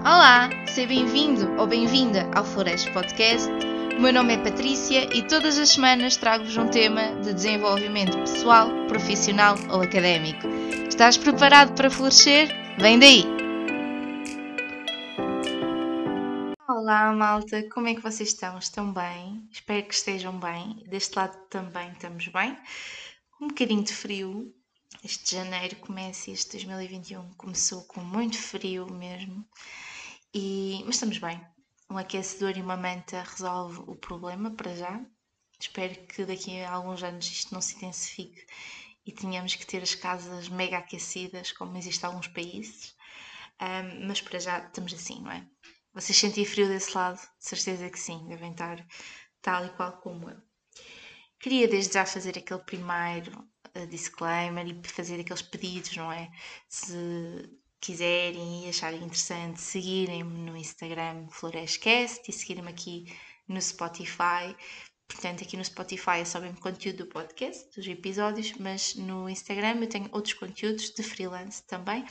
Olá, seja bem-vindo ou bem-vinda ao Flores Podcast. O meu nome é Patrícia e todas as semanas trago-vos um tema de desenvolvimento pessoal, profissional ou académico. Estás preparado para florescer? Vem daí! Olá, malta, como é que vocês estão? Estão bem? Espero que estejam bem. Deste lado também estamos bem. Um bocadinho de frio, este janeiro começa, este 2021 começou com muito frio mesmo, e, mas estamos bem. Um aquecedor e uma manta resolve o problema para já. Espero que daqui a alguns anos isto não se intensifique e tenhamos que ter as casas mega aquecidas, como existe em alguns países. Um, mas para já estamos assim, não é? Vocês sentem frio desse lado? De certeza que sim, devem estar tal e qual como eu. Queria desde já fazer aquele primeiro disclaimer e fazer aqueles pedidos, não é? Se quiserem e acharem interessante, seguirem-me no Instagram Florescast e seguirem-me aqui no Spotify. Portanto, aqui no Spotify é só mesmo conteúdo do podcast, dos episódios, mas no Instagram eu tenho outros conteúdos de freelance também,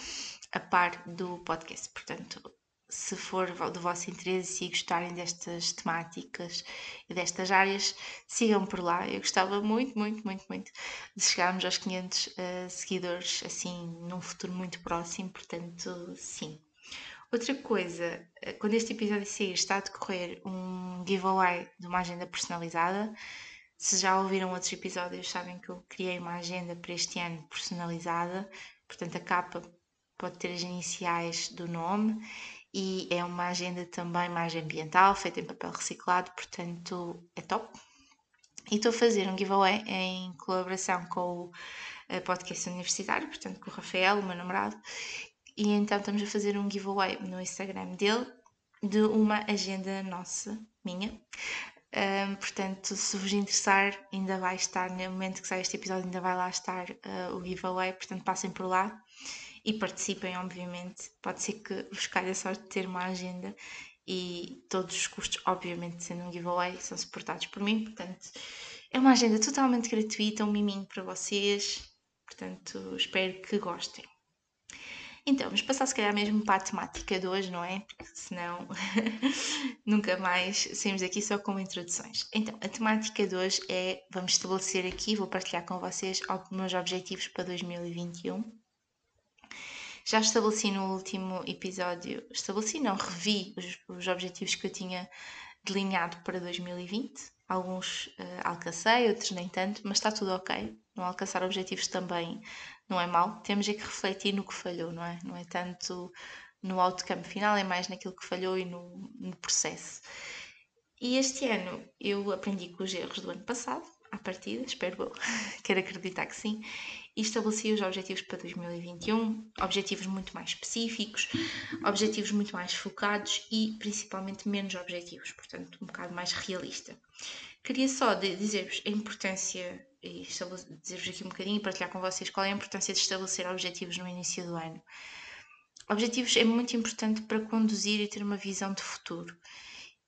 a par do podcast. Portanto, se for do vosso interesse e gostarem destas temáticas e destas áreas, sigam por lá. Eu gostava muito, muito, muito, muito de chegarmos aos 500 uh, eh, seguidores assim num futuro muito próximo, portanto, sim. Outra coisa, eh, quando este episódio sair, está a decorrer um giveaway de uma agenda personalizada. Se já ouviram outros episódios, sabem que eu criei uma agenda para este ano personalizada, portanto, a capa pode ter as iniciais do nome e é uma agenda também mais ambiental, feita em papel reciclado, portanto é top. E estou a fazer um giveaway em colaboração com o eh, podcast universitário, portanto com o Rafael, o meu namorado, e então estamos a fazer um giveaway no Instagram dele de uma agenda nossa, minha. Um, portanto, se vos interessar, ainda vai estar, no momento que sai este episódio, ainda vai lá estar uh, o giveaway, portanto passem por lá e participem, obviamente. Pode ser que vos calhe a sorte de ter uma agenda e todos os custos, obviamente, sendo um giveaway, são suportados por mim. Portanto, é uma agenda totalmente gratuita, um miminho para vocês. Portanto, espero que gostem. Então, vamos passar se calhar mesmo para a temática de hoje, não é? Porque senão nunca mais saímos daqui só com introduções. Então, a temática de hoje é, vamos estabelecer aqui, vou partilhar com vocês meus objetivos para 2021 já estabeleci no último episódio, estabeleci, não, revi os, os objetivos que eu tinha delineado para 2020. Alguns uh, alcancei, outros nem tanto, mas está tudo ok. Não alcançar objetivos também não é mal. Temos é que refletir no que falhou, não é? Não é tanto no outcome final, é mais naquilo que falhou e no, no processo. E este ano eu aprendi com os erros do ano passado, à partida, espero eu, quero acreditar que sim, e estabeleci os objetivos para 2021, objetivos muito mais específicos, objetivos muito mais focados e principalmente menos objetivos, portanto, um bocado mais realista. Queria só dizer-vos a importância, e dizer-vos aqui um bocadinho e partilhar com vocês qual é a importância de estabelecer objetivos no início do ano. Objetivos é muito importante para conduzir e ter uma visão de futuro.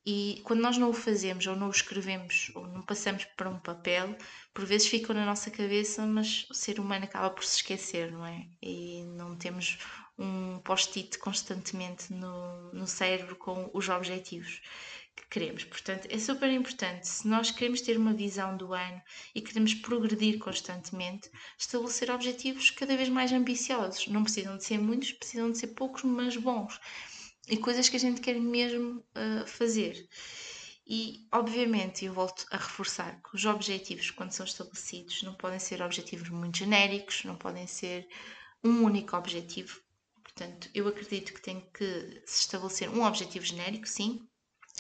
E quando nós não o fazemos, ou não o escrevemos, ou não passamos para um papel, por vezes ficam na nossa cabeça, mas o ser humano acaba por se esquecer, não é? E não temos um post-it constantemente no, no cérebro com os objetivos que queremos. Portanto, é super importante, se nós queremos ter uma visão do ano e queremos progredir constantemente, estabelecer objetivos cada vez mais ambiciosos. Não precisam de ser muitos, precisam de ser poucos, mas bons e coisas que a gente quer mesmo uh, fazer. E, obviamente, eu volto a reforçar que os objetivos, quando são estabelecidos, não podem ser objetivos muito genéricos, não podem ser um único objetivo. Portanto, eu acredito que tem que se estabelecer um objetivo genérico, sim,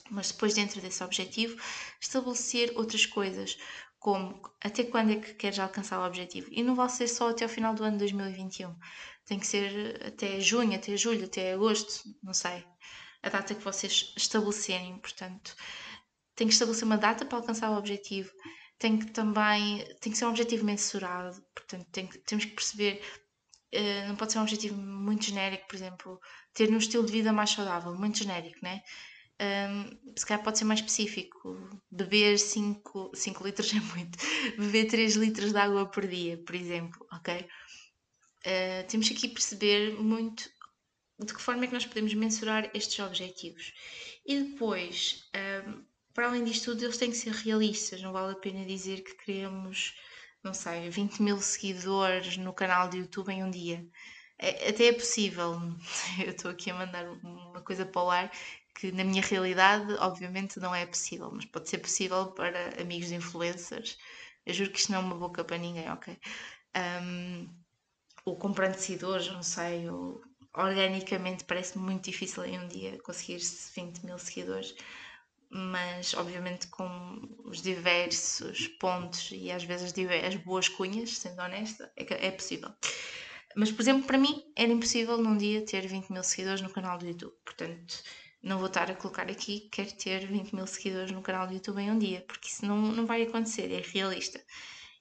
mas depois, dentro desse objetivo, estabelecer outras coisas, como até quando é que queres alcançar o objetivo. E não vai ser só até ao final do ano de 2021 tem que ser até junho, até julho, até agosto, não sei, a data que vocês estabelecerem. Portanto, tem que estabelecer uma data para alcançar o objetivo. Tem que também tem que ser um objetivo mensurado. Portanto, tem que, temos que perceber. Uh, não pode ser um objetivo muito genérico, por exemplo, ter um estilo de vida mais saudável, muito genérico, né? Um, se calhar pode ser mais específico. Beber 5 litros é muito. Beber 3 litros de água por dia, por exemplo, ok? Uh, temos aqui perceber muito de que forma é que nós podemos mensurar estes objetivos. E depois, um, para além disto tudo, eles têm que ser realistas, não vale a pena dizer que queremos, não sei, 20 mil seguidores no canal de YouTube em um dia. É, até é possível, eu estou aqui a mandar uma coisa para o ar que na minha realidade, obviamente, não é possível, mas pode ser possível para amigos influencers. Eu juro que isto não é uma boca para ninguém, ok? Um, ou comprando seguidores, não sei, organicamente parece muito difícil em um dia conseguir 20 mil seguidores, mas obviamente com os diversos pontos e às vezes as boas cunhas, sendo honesta, é, é possível. Mas, por exemplo, para mim era impossível num dia ter 20 mil seguidores no canal do YouTube. Portanto, não vou estar a colocar aqui que quero ter 20 mil seguidores no canal do YouTube em um dia, porque isso não, não vai acontecer, é realista.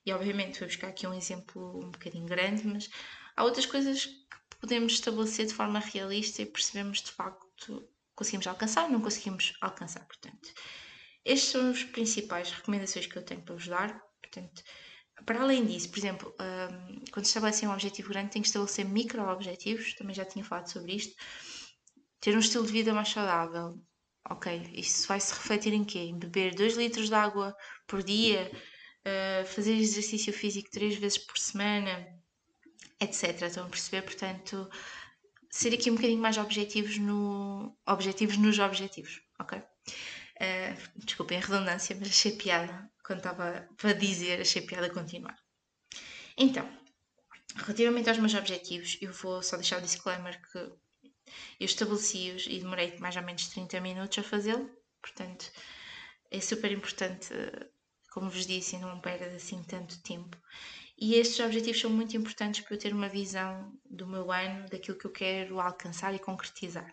E obviamente vou buscar aqui um exemplo um bocadinho grande, mas há outras coisas que podemos estabelecer de forma realista e percebemos de facto conseguimos alcançar, não conseguimos alcançar. Portanto, estes são as principais recomendações que eu tenho para vos dar. Portanto, para além disso, por exemplo, um, quando estabelecem um objetivo grande, tem que estabelecer micro-objetivos, também já tinha falado sobre isto. Ter um estilo de vida mais saudável. Ok, isso vai se refletir em quê? Em beber 2 litros de água por dia, uh, fazer exercício físico 3 vezes por semana, etc. Estão a perceber? Portanto, ser aqui um bocadinho mais objetivos, no, objetivos nos objetivos, ok? Uh, desculpem a redundância, mas achei piada quando estava para dizer, achei piada continuar. Então, relativamente aos meus objetivos, eu vou só deixar o disclaimer que eu estabeleci-os e demorei mais ou menos 30 minutos a fazê-lo, portanto, é super importante, como vos disse, não perder assim tanto tempo. E estes objetivos são muito importantes para eu ter uma visão do meu ano, daquilo que eu quero alcançar e concretizar.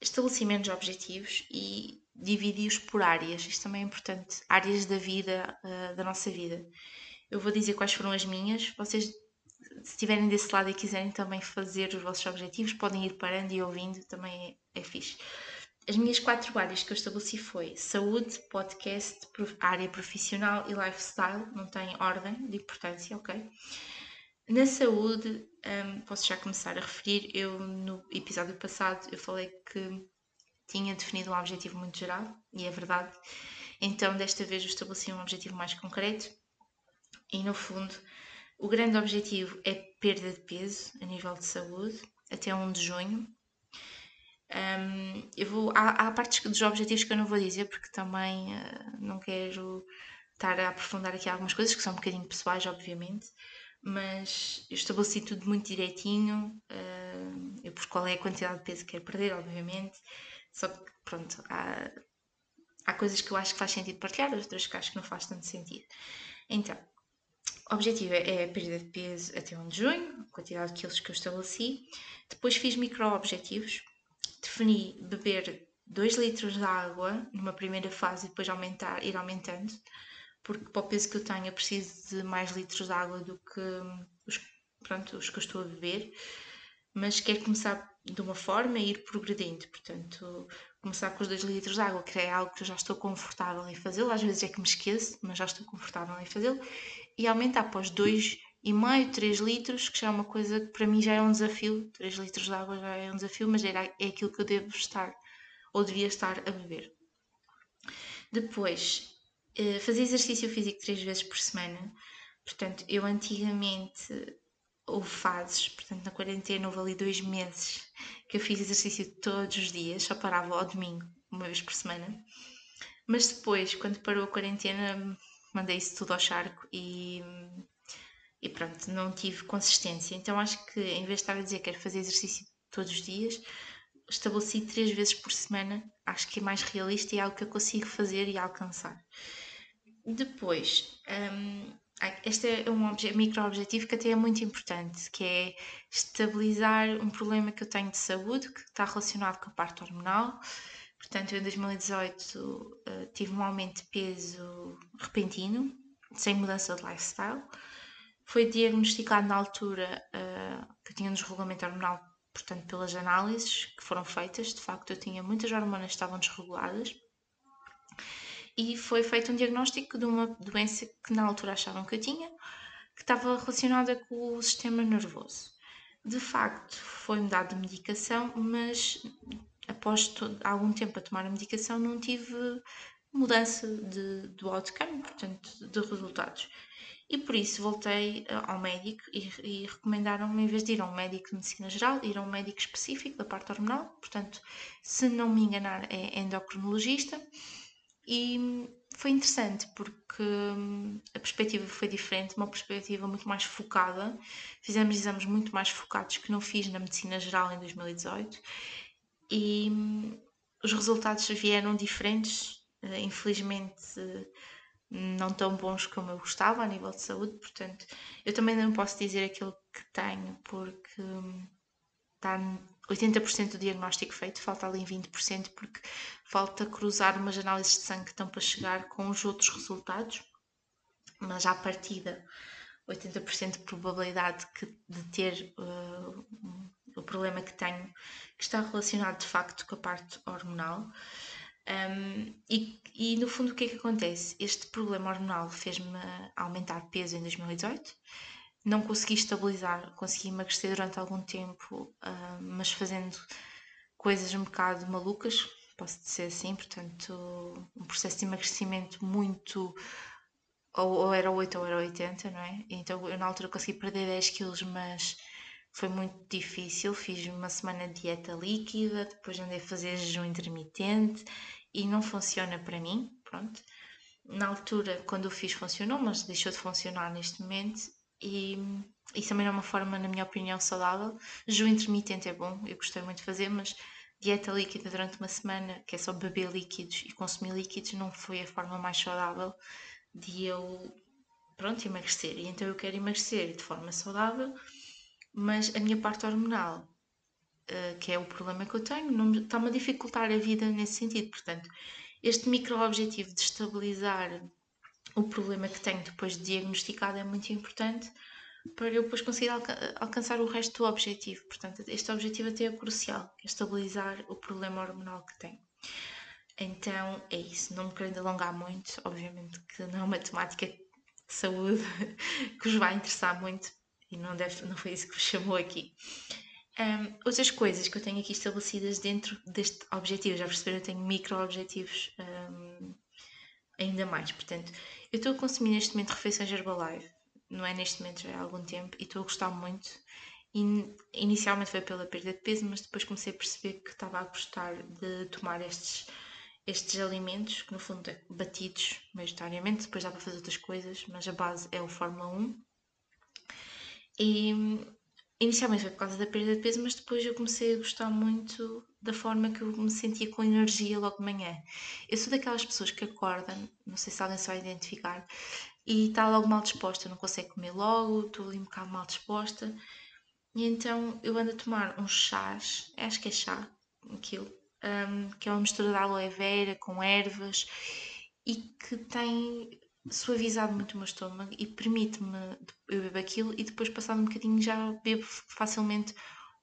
Estabelecimento de objetivos e dividi-os por áreas. Isto também é importante. Áreas da vida, uh, da nossa vida. Eu vou dizer quais foram as minhas. Vocês, se estiverem desse lado e quiserem também fazer os vossos objetivos, podem ir parando e ouvindo, também é, é fixe. As minhas quatro áreas que eu estabeleci foi saúde, podcast, área profissional e lifestyle, não tem ordem de importância, ok? Na saúde, um, posso já começar a referir, eu no episódio passado eu falei que tinha definido um objetivo muito geral, e é verdade, então desta vez eu estabeleci um objetivo mais concreto, e no fundo o grande objetivo é perda de peso a nível de saúde, até 1 de junho, um, eu vou, há, há, partes dos objetivos que eu não vou dizer porque também uh, não quero estar a aprofundar aqui algumas coisas que são um bocadinho pessoais, obviamente, mas eu estabeleci tudo muito direitinho. Uh, eu por qual é a quantidade de peso que quero perder, obviamente. Só que, pronto, há, há coisas que eu acho que faz sentido partilhar, outras que acho que não faz tanto sentido. Então, o objetivo é a perda de peso até 1 de junho, a quantidade de quilos que eu estabeleci. Depois fiz micro-objetivos defini beber 2 litros de água numa primeira fase e depois aumentar, ir aumentando, porque para o peso que eu tenho eu preciso de mais litros de água do que os, pronto, os que eu estou a beber, mas quero começar de uma forma e ir progredindo, portanto, começar com os 2 litros de água, que é algo que eu já estou confortável em fazê-lo, às vezes é que me esqueço, mas já estou confortável em fazê-lo, e aumentar para os 2 e meio, 3 litros, que já é uma coisa que para mim já é um desafio. 3 litros de água já é um desafio, mas era, é aquilo que eu devo estar ou devia estar a beber. Depois, eh, fazer exercício físico 3 vezes por semana. Portanto, eu antigamente houve fases, portanto, na quarentena houve ali dois meses que eu fiz exercício todos os dias, só parava ao domingo, uma vez por semana. Mas depois, quando parou a quarentena, mandei isso tudo ao charco e e pronto, não tive consistência. Então acho que em vez de estar a dizer que quero fazer exercício todos os dias, estabeleci três vezes por semana. Acho que é mais realista e é algo que eu consigo fazer e alcançar. Depois, um, este é um micro-objetivo que até é muito importante, que é estabilizar um problema que eu tenho de saúde, que está relacionado com a parte hormonal. Portanto, em 2018 uh, tive um aumento de peso repentino, sem mudança de lifestyle. Foi diagnosticado na altura uh, que tinha um desregulamento hormonal, portanto, pelas análises que foram feitas. De facto, eu tinha muitas hormonas que estavam desreguladas. E foi feito um diagnóstico de uma doença que na altura achavam que eu tinha, que estava relacionada com o sistema nervoso. De facto, foi-me dada medicação, mas após algum tempo a tomar a medicação não tive mudança de, do outcome, portanto, de resultados. E por isso voltei eh, ao médico e, e recomendaram-me, em vez de ir a um médico de medicina geral, ir a um médico específico da parte hormonal. Portanto, se não me enganar, é endocrinologista. E foi interessante porque hum, a perspectiva foi diferente, uma perspectiva muito mais focada. Fizemos exames muito mais focados que não fiz na medicina geral em 2018 e hum, os resultados vieram diferentes, eh, infelizmente não tão bons como eu gostava a nível de saúde, portanto eu também não posso dizer aquilo que tenho porque hum, está 80% do diagnóstico feito, falta ali 20% porque falta cruzar umas análises de sangue que estão para chegar com os outros resultados, mas à partida 80% de probabilidade de ter uh, o problema que tenho, que está relacionado de facto com a parte hormonal. Um, e, e, no fundo o que é que acontece? Este problema hormonal fez-me aumentar peso em 2018 não consegui estabilizar, consegui emagrecer durante algum tempo, uh, mas fazendo coisas um bocado malucas, posso dizer assim, portanto, um processo de emagrecimento muito. Ou, ou era 8 ou era 80, não é? Então eu na altura consegui perder 10 quilos, mas foi muito difícil. Fiz uma semana de dieta líquida, depois andei a fazer jejum intermitente e não funciona para mim, pronto. Na altura, quando o fiz, funcionou, mas deixou de funcionar neste momento e isso também é uma forma, na minha opinião, saudável. Jejum intermitente é bom, eu gostei muito de fazer, mas dieta líquida durante uma semana, que é só beber líquidos e consumir líquidos, não foi a forma mais saudável de eu, pronto, emagrecer. E então eu quero emagrecer de forma saudável, mas a minha parte hormonal, uh, que é o problema que eu tenho, está-me a dificultar a vida nesse sentido. Portanto, este micro-objetivo de estabilizar o problema que tenho depois de diagnosticado é muito importante para eu depois conseguir alca alcançar o resto do objetivo. Portanto, este objetivo até é crucial, é estabilizar o problema hormonal que tenho. Então é isso, não me querendo alongar muito, obviamente que não é uma temática de saúde que vos vai interessar muito e não, deve, não foi isso que vos chamou aqui. Um, outras coisas que eu tenho aqui estabelecidas dentro deste objetivo, já perceberam, eu tenho micro-objetivos um, ainda mais. Portanto, eu estou a consumir neste momento refeições Herbalife, não é neste momento, já há algum tempo, e estou a gostar muito. E, inicialmente foi pela perda de peso, mas depois comecei a perceber que estava a gostar de tomar estes, estes alimentos, que no fundo é batidos maioritariamente, depois dá para fazer outras coisas, mas a base é o Fórmula 1. E inicialmente foi por causa da perda de peso, mas depois eu comecei a gostar muito da forma que eu me sentia com energia logo de manhã. Eu sou daquelas pessoas que acordam, não sei se alguém se vai identificar, e está logo mal disposta, não consegue comer logo, estou ali um bocado mal disposta. E então eu ando a tomar uns chás, acho que é chá, aquilo, um, que é uma mistura de aloe vera com ervas e que tem suavizado muito o meu estômago e permite-me eu bebo aquilo e depois passado um bocadinho já bebo facilmente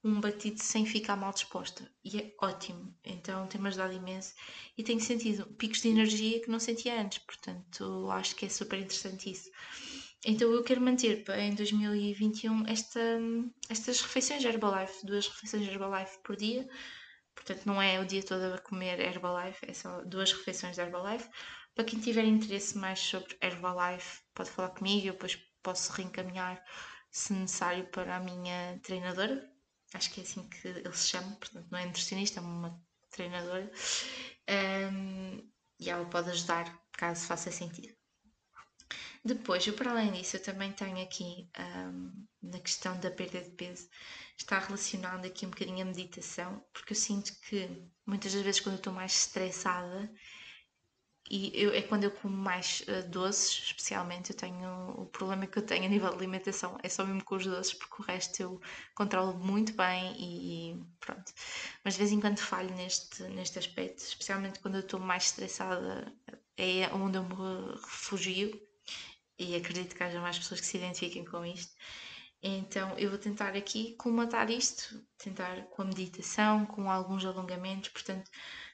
um batido sem ficar mal disposta e é ótimo, então tem-me ajudado imenso e tenho sentido picos de energia que não sentia antes, portanto acho que é super interessante isso. Então eu quero manter em 2021 esta, estas refeições Herbalife, duas refeições Herbalife por dia, portanto não é o dia todo a comer Herbalife, é só duas refeições de Herbalife. Para quem tiver interesse mais sobre Herbalife, pode falar comigo, eu depois posso reencaminhar se necessário para a minha treinadora, acho que é assim que ele se chama, portanto não é nutricionista, é uma treinadora, um, e ela pode ajudar caso faça sentido. Depois, eu para além disso, eu também tenho aqui um, na questão da perda de peso, está relacionado aqui um bocadinho a meditação, porque eu sinto que muitas das vezes quando eu estou mais estressada e eu, é quando eu como mais uh, doces, especialmente, eu tenho o problema que eu tenho a nível de alimentação é só mesmo com os doces, porque o resto eu controlo muito bem e, e pronto. Mas de vez em quando falho neste, neste aspecto, especialmente quando eu estou mais estressada, é onde eu me refugio e acredito que haja mais pessoas que se identifiquem com isto. Então eu vou tentar aqui colmatar isto, tentar com a meditação, com alguns alongamentos, portanto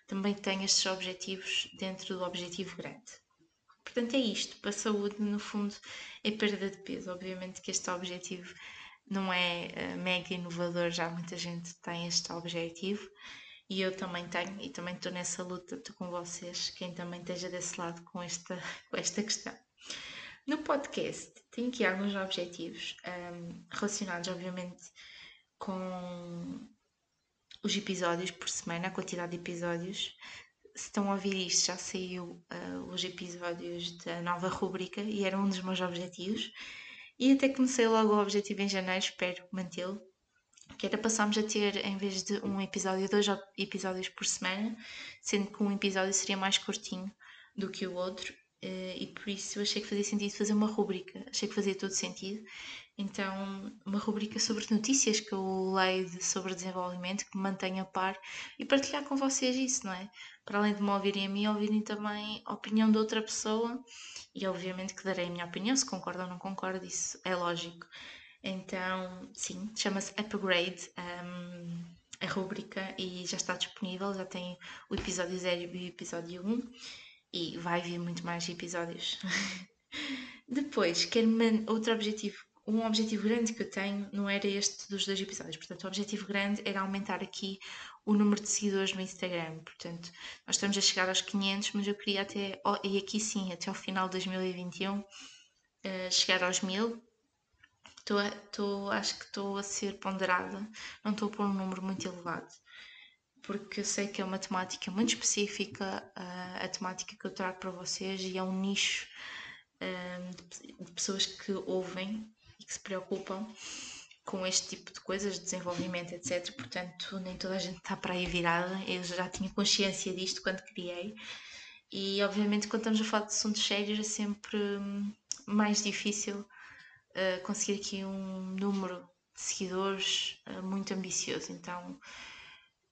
também tem estes objetivos dentro do objetivo grande. Portanto, é isto. Para a saúde, no fundo, é perda de peso. Obviamente que este objetivo não é uh, mega inovador, já muita gente tem este objetivo e eu também tenho e também estou nessa luta estou com vocês, quem também esteja desse lado com esta, com esta questão. No podcast tenho aqui alguns objetivos um, relacionados, obviamente, com os episódios por semana, a quantidade de episódios. Se estão a ouvir isto, já saiu uh, os episódios da nova rúbrica e era um dos meus objetivos. E até comecei logo o objetivo em janeiro, espero mantê-lo. Que era passarmos a ter, em vez de um episódio, dois episódios por semana, sendo que um episódio seria mais curtinho do que o outro Uh, e por isso achei que fazia sentido fazer uma rúbrica, achei que fazia todo sentido. Então, uma rúbrica sobre notícias que eu leio sobre desenvolvimento, que me mantenha a par e partilhar com vocês isso, não é? Para além de me ouvirem a mim, ouvirem também a opinião de outra pessoa e, obviamente, que darei a minha opinião, se concordo ou não concordo, isso é lógico. Então, sim, chama-se Upgrade. Um, a rúbrica e já está disponível, já tem o episódio 0 e o episódio 1 e vai vir muito mais episódios. Depois, quero outro objetivo, um objetivo grande que eu tenho não era este dos dois episódios, portanto, o objetivo grande era aumentar aqui o número de seguidores no Instagram. Portanto, nós estamos a chegar aos 500, mas eu queria até, e aqui sim, até ao final de 2021, eh, chegar aos 1000. Estou, estou, acho que estou a ser ponderada, não estou a pôr um número muito elevado porque eu sei que é uma temática muito específica, uh, a temática que eu trago para vocês, e é um nicho uh, de, de, pessoas que ouvem que se preocupam com este tipo de coisas, desenvolvimento, etc. Portanto, nem toda a gente está para aí virada. Eu já tinha consciência disto quando criei. E, obviamente, quando estamos a falar de assuntos sérios, é sempre mais difícil uh, conseguir aqui um número de seguidores muito ambicioso. Então,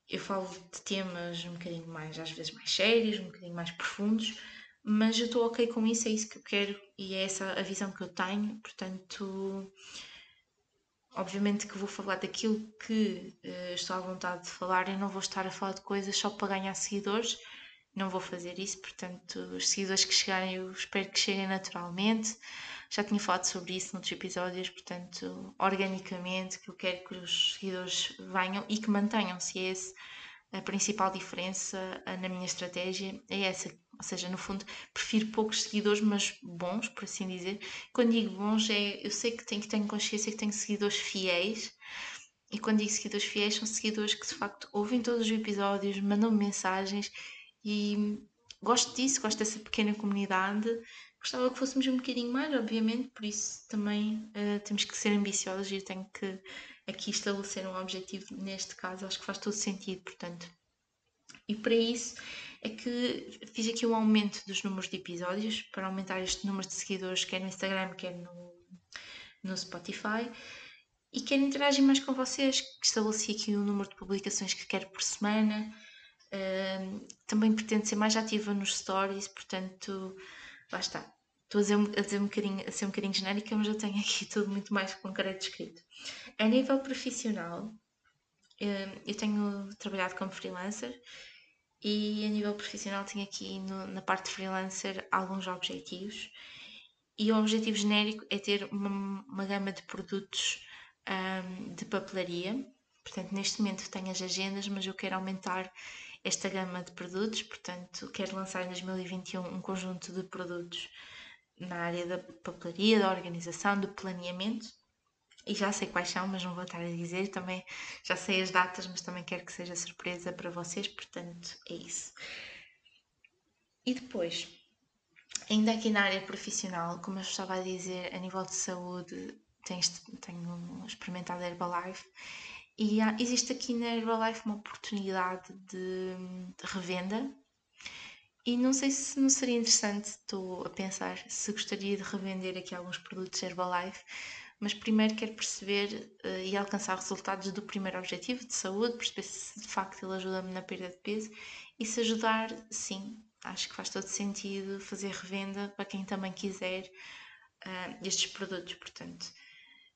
eu falo de temas um bocadinho mais, às vezes mais sérios, um bocadinho mais profundos, mas eu estou ok com isso, é isso que eu quero e é essa a visão que eu tenho, portanto, obviamente que vou falar daquilo que uh, estou à vontade de falar e não vou estar a falar de coisas só para ganhar seguidores, não vou fazer isso, portanto, os seguidores que chegarem eu espero que cheguem naturalmente. Já tinha falado sobre isso noutros episódios, portanto, organicamente, que eu quero que os seguidores venham e que mantenham-se. É a principal diferença na minha estratégia, é essa. Ou seja, no fundo, prefiro poucos seguidores, mas bons, por assim dizer. Quando digo bons, é, eu sei que tenho, que tenho consciência que tenho seguidores fiéis, e quando digo seguidores fiéis, são seguidores que de facto ouvem todos os episódios, mandam mensagens e gosto disso, gosto dessa pequena comunidade. Gostava que fôssemos um bocadinho mais, obviamente, por isso também uh, temos que ser ambiciosos e eu tenho que aqui estabelecer um objetivo neste caso, acho que faz todo sentido, portanto. E para isso é que fiz aqui um aumento dos números de episódios, para aumentar este número de seguidores, quer no Instagram, quer no, no Spotify. E quero interagir mais com vocês, estabeleci aqui o número de publicações que quero por semana, também pretendo ser mais ativa nos stories, portanto, está. Estou a dizer, a, dizer um bocadinho, a ser um bocadinho genérica, mas eu tenho aqui tudo muito mais concreto escrito. A nível profissional, eu tenho trabalhado como freelancer e a nível profissional tenho aqui no, na parte de freelancer alguns objetivos. E o objetivo genérico é ter uma, uma gama de produtos um, de papelaria. Portanto, neste momento tenho as agendas, mas eu quero aumentar esta gama de produtos, portanto, quero lançar em 2021 um conjunto de produtos na área da papelaria, da organização, do planeamento. E já sei quais são, mas não vou estar a dizer. Também já sei as datas, mas também quero que seja surpresa para vocês, portanto, é isso. E depois, ainda aqui na área profissional, como eu estava a dizer, a nível de saúde, tenho, experimentado a Herbalife e existe aqui na Herbalife uma oportunidade de, de revenda. E não sei se não seria interessante, estou a pensar se gostaria de revender aqui alguns produtos Herbalife, mas primeiro quero perceber uh, e alcançar resultados do primeiro objetivo de saúde, perceber se de facto ele ajuda-me na perda de peso e se ajudar, sim, acho que faz todo sentido fazer revenda para quem também quiser uh, estes produtos. Portanto,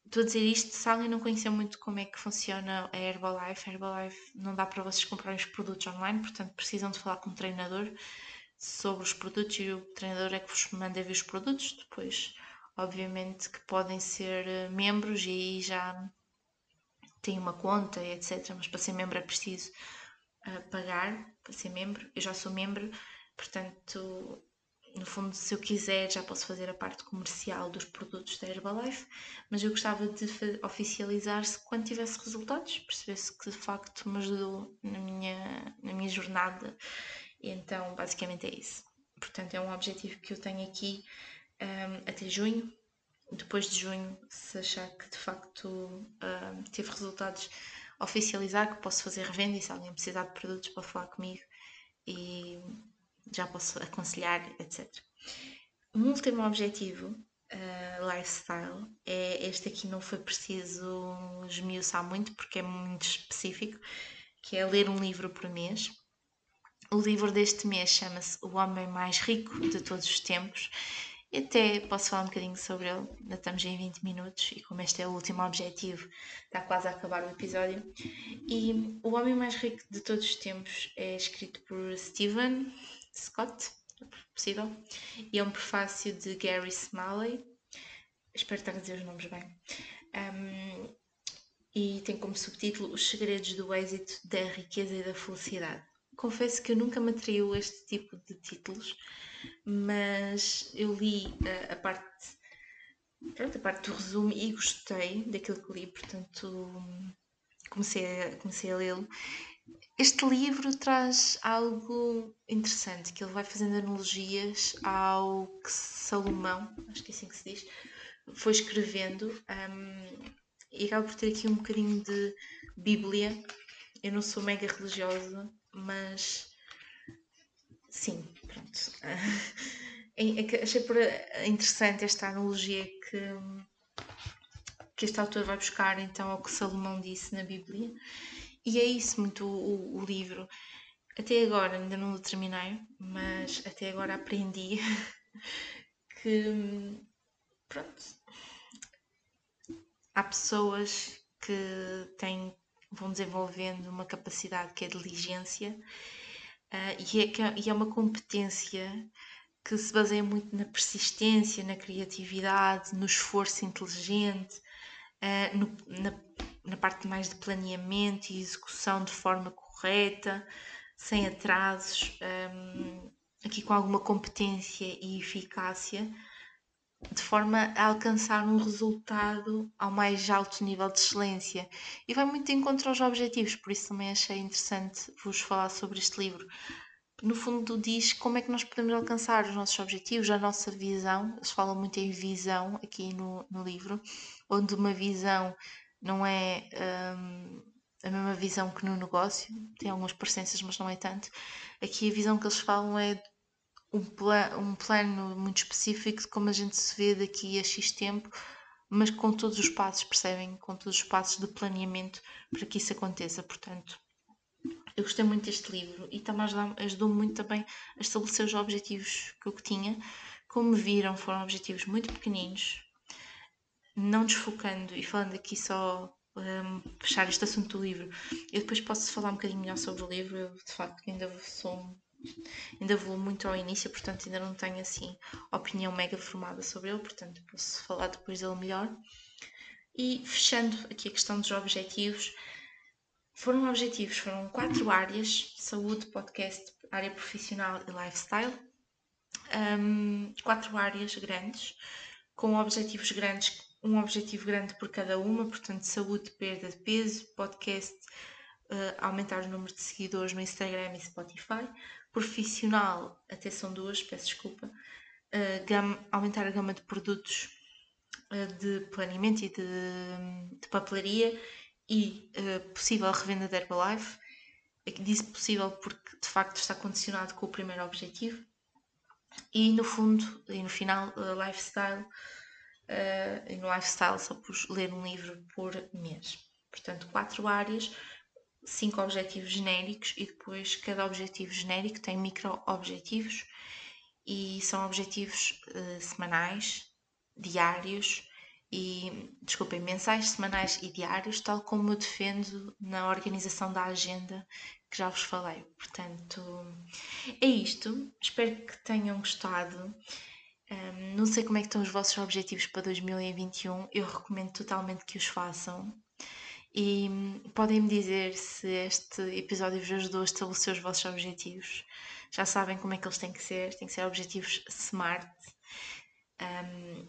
Estou a dizer isto se alguém não conheceu muito como é que funciona a Herbalife. A Herbalife não dá para vocês comprarem os produtos online, portanto precisam de falar com um treinador sobre os produtos e o treinador é que vos manda ver os produtos. Depois, obviamente que podem ser eh, membros e aí já têm uma conta, etc. Mas para ser membro é preciso uh, pagar para ser membro. Eu já sou membro, portanto, no fundo, se eu quiser, já posso fazer a parte comercial dos produtos da Herbalife, mas eu gostava de oficializar-se quando tivesse resultados, perceber-se que de facto me ajudou na minha, na minha jornada. Então, basicamente é isso. Portanto, é um objetivo que eu tenho aqui um, até junho. Depois de junho, se achar que de facto um, teve resultados, oficializar que posso fazer revenda e se alguém precisar de produtos para falar comigo e já posso aconselhar, etc. Um último objetivo, uh, lifestyle, é este aqui não foi preciso esmiuçar muito porque é muito específico, que é ler um livro por mês. O livro deste mês chama-se O Homem Mais Rico de Todos os Tempos. E até posso falar um bocadinho sobre ele, ainda estamos em 20 minutos e como este é o último objetivo, está quase a acabar o episódio. E O Homem Mais Rico de Todos os Tempos é escrito por Stephen Scott, é possível, e é um prefácio de Gary Smalley. Espero estar a dizer os nomes bem. Um, e tem como subtítulo Os Segredos do Êxito, da Riqueza e da Felicidade. Confesso que eu nunca me atraiu este tipo de títulos, mas eu li a, a parte pronto, a parte do resumo e gostei daquilo que li, portanto comecei a, comecei a lê-lo este livro traz algo interessante, que ele vai fazendo analogias ao que Salomão, acho que é assim que se diz, foi escrevendo um, e acaba por ter aqui um bocadinho de Bíblia. Eu não sou mega religiosa, mas sim, pronto. É achei por interessante esta analogia que, que este autor vai buscar então ao que Salomão disse na Bíblia e é isso muito o, o livro. Até agora ainda não o terminei, mas até agora aprendi que pronto há pessoas que têm, vão desenvolvendo uma capacidade que é diligência uh, e, é, e é uma competência que se baseia muito na persistência, na criatividade, no esforço inteligente, uh, no, na na parte mais de planeamento e execução de forma correta, sem atrasos, um, aqui com alguma competência e eficácia, de forma a alcançar um resultado ao mais alto nível de excelência. E vai muito em contra aos objetivos, por isso também achei interessante vos falar sobre este livro. No fundo, diz como é que nós podemos alcançar os nossos objetivos, a nossa visão. Eles falam muito em visão aqui no, no livro, onde uma visão não é um, a mesma visão que no negócio, tem algumas presenças, mas não é tanto. Aqui a visão que eles falam é um, pla um plano muito específico de como a gente se vê daqui a X tempo, mas com todos os passos, percebem? Com todos os passos de planeamento para que isso aconteça. Portanto, eu gostei muito deste livro e também ajudou-me muito também a estabelecer os objetivos que eu tinha. Como viram, foram objetivos muito pequeninos, não desfocando e falando aqui só um, fechar este assunto do livro, eu depois posso falar um bocadinho melhor sobre o livro. Eu de facto ainda sou ainda vou muito ao início, portanto ainda não tenho assim opinião mega formada sobre ele, portanto posso falar depois dele melhor. E fechando aqui a questão dos objetivos, foram objetivos, foram quatro áreas: saúde, podcast, área profissional e lifestyle. Um, quatro áreas grandes, com objetivos grandes um objetivo grande por cada uma, portanto, saúde, perda de peso, podcast, uh, aumentar o número de seguidores no Instagram e Spotify, profissional, até são duas, peço desculpa, uh, gama, aumentar a gama de produtos uh, de planeamento e de, de papelaria e possível revenda de Herbalife. Disse possível porque de facto está condicionado com o primeiro objetivo. E no fundo, e no final, lifestyle, uh, e no lifestyle só pus ler um livro por mês. Portanto, quatro áreas, cinco objetivos genéricos e depois cada objetivo genérico tem micro-objetivos e são objetivos uh, semanais, diários e, desculpem, mensais, semanais e diários, tal como eu defendo na organização da agenda que já vos falei. Portanto, é isto. Espero que tenham gostado. Um, não sei como é que estão os vossos objetivos para 2021. Eu recomendo totalmente que os façam. E hum, podem-me dizer se este episódio vos ajudou a estabelecer os vossos objetivos. Já sabem como é que eles têm que ser. Têm que ser objetivos SMART. Um,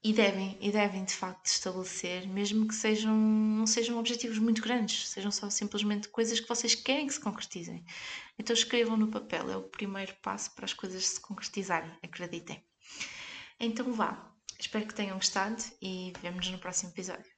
e devem, e devem de facto estabelecer, mesmo que sejam, não sejam objetivos muito grandes, sejam só simplesmente coisas que vocês querem que se concretizem. Então escrevam no papel, é o primeiro passo para as coisas se concretizarem, acreditem. Então vá, espero que tenham gostado e vemo-nos no próximo episódio.